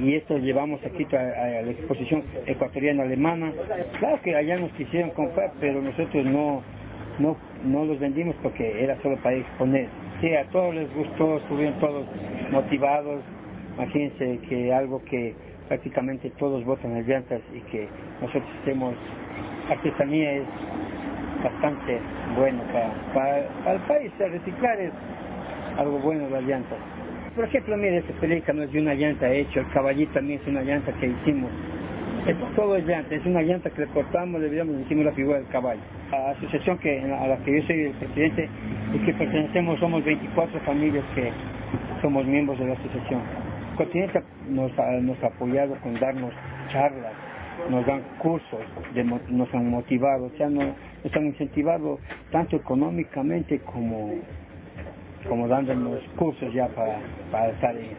Y esto llevamos aquí a, a la exposición ecuatoriana alemana. Claro que allá nos quisieron comprar, pero nosotros no, no, no los vendimos porque era solo para exponer. Sí, a todos les gustó, estuvieron todos motivados. Imagínense que algo que prácticamente todos votan las llantas y que nosotros hacemos artesanía es bastante bueno para, para, el país. Reciclar es algo bueno las llantas. Por ejemplo, mire, este pelícano es de una llanta hecho, el caballito también es una llanta que hicimos. Esto todo es llanta, es una llanta que le cortamos, le digamos, hicimos la figura del caballo. La asociación que, a la que yo soy el presidente y que pertenecemos, somos 24 familias que somos miembros de la asociación. Continente nos ha, nos ha apoyado con darnos charlas, nos dan cursos, nos han motivado, o sea, nos han incentivado tanto económicamente como, como dándonos cursos ya para, para estar en